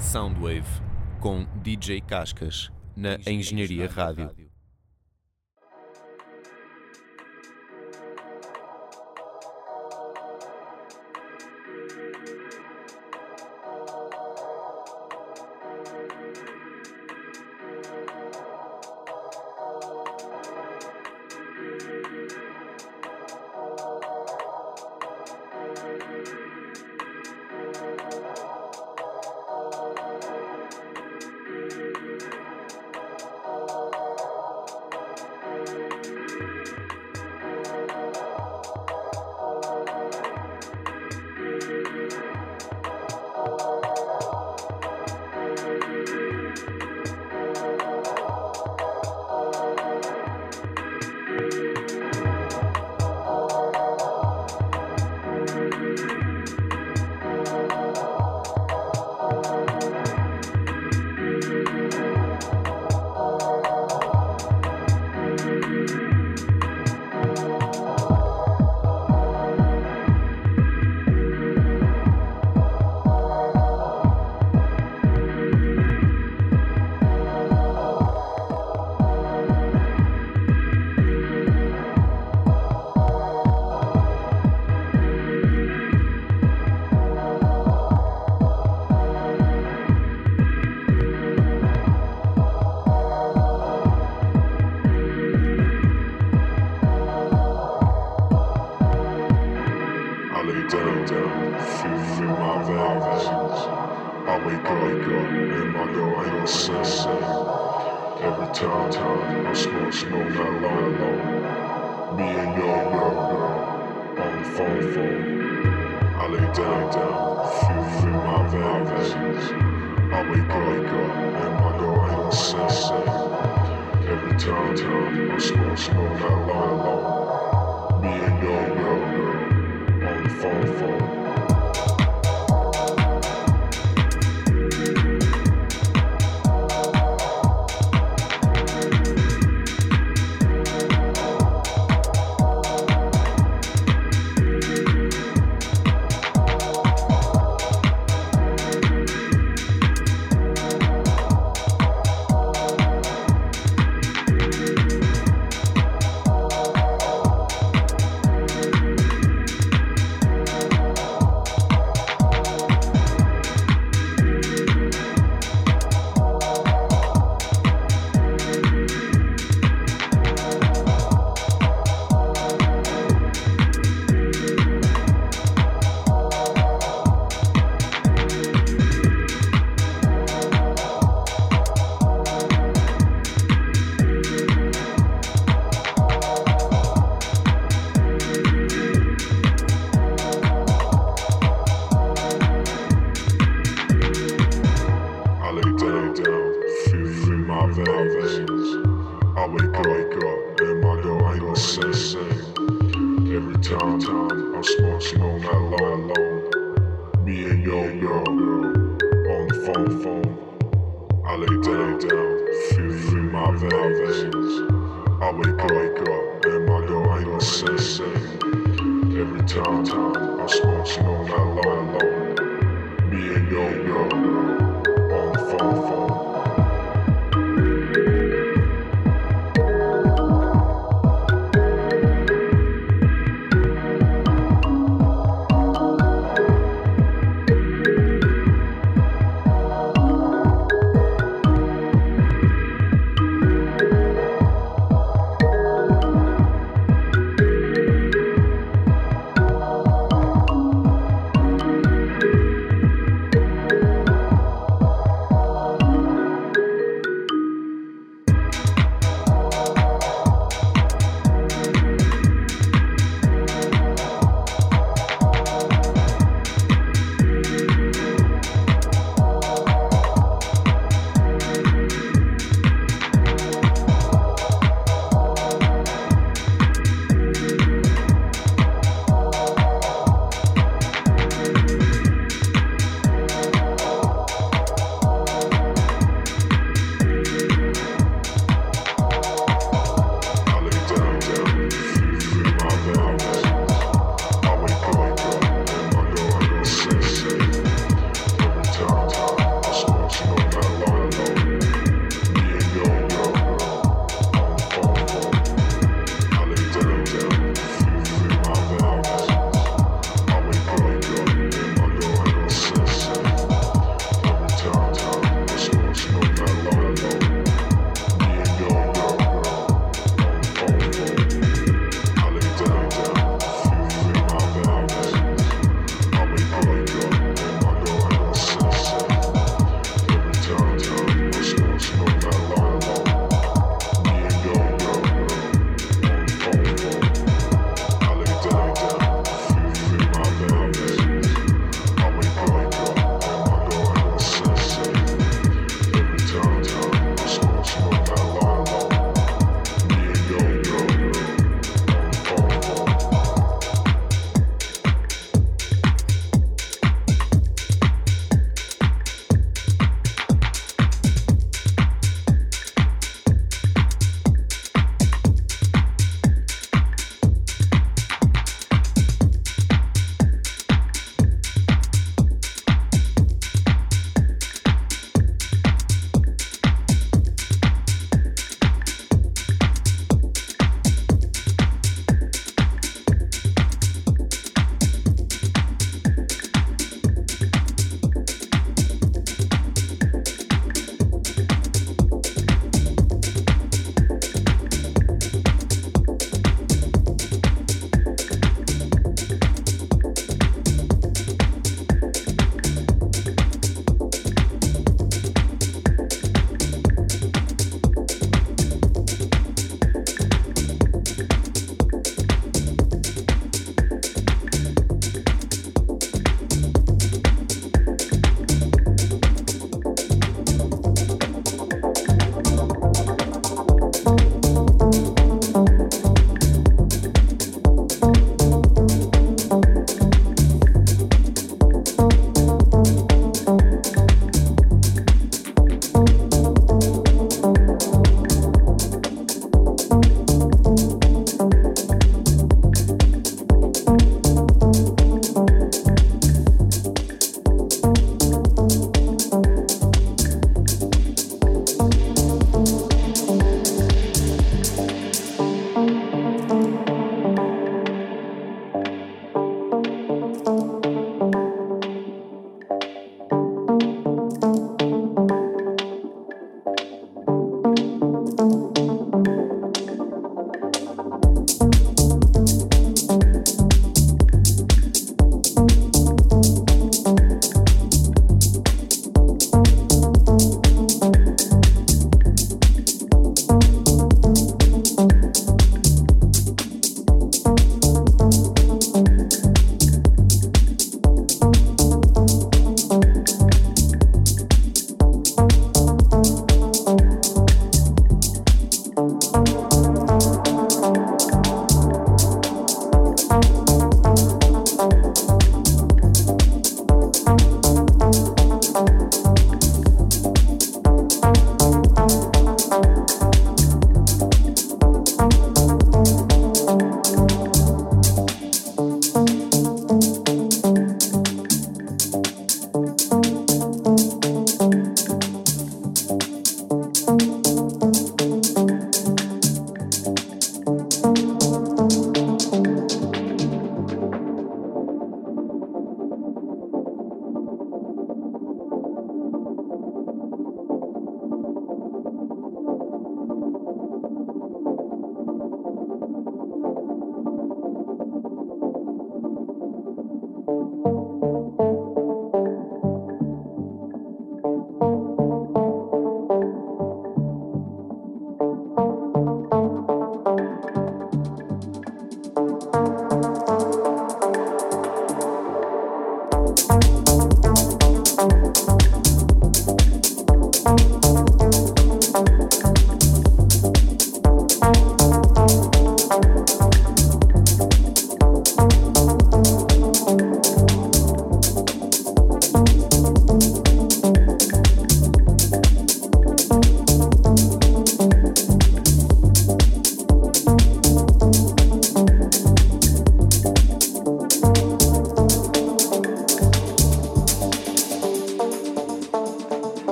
Soundwave com DJ Cascas na Engenharia Rádio. Every time, time, I'm slow, slow, hello. Me and yo, yo, yo, on the phone, phone.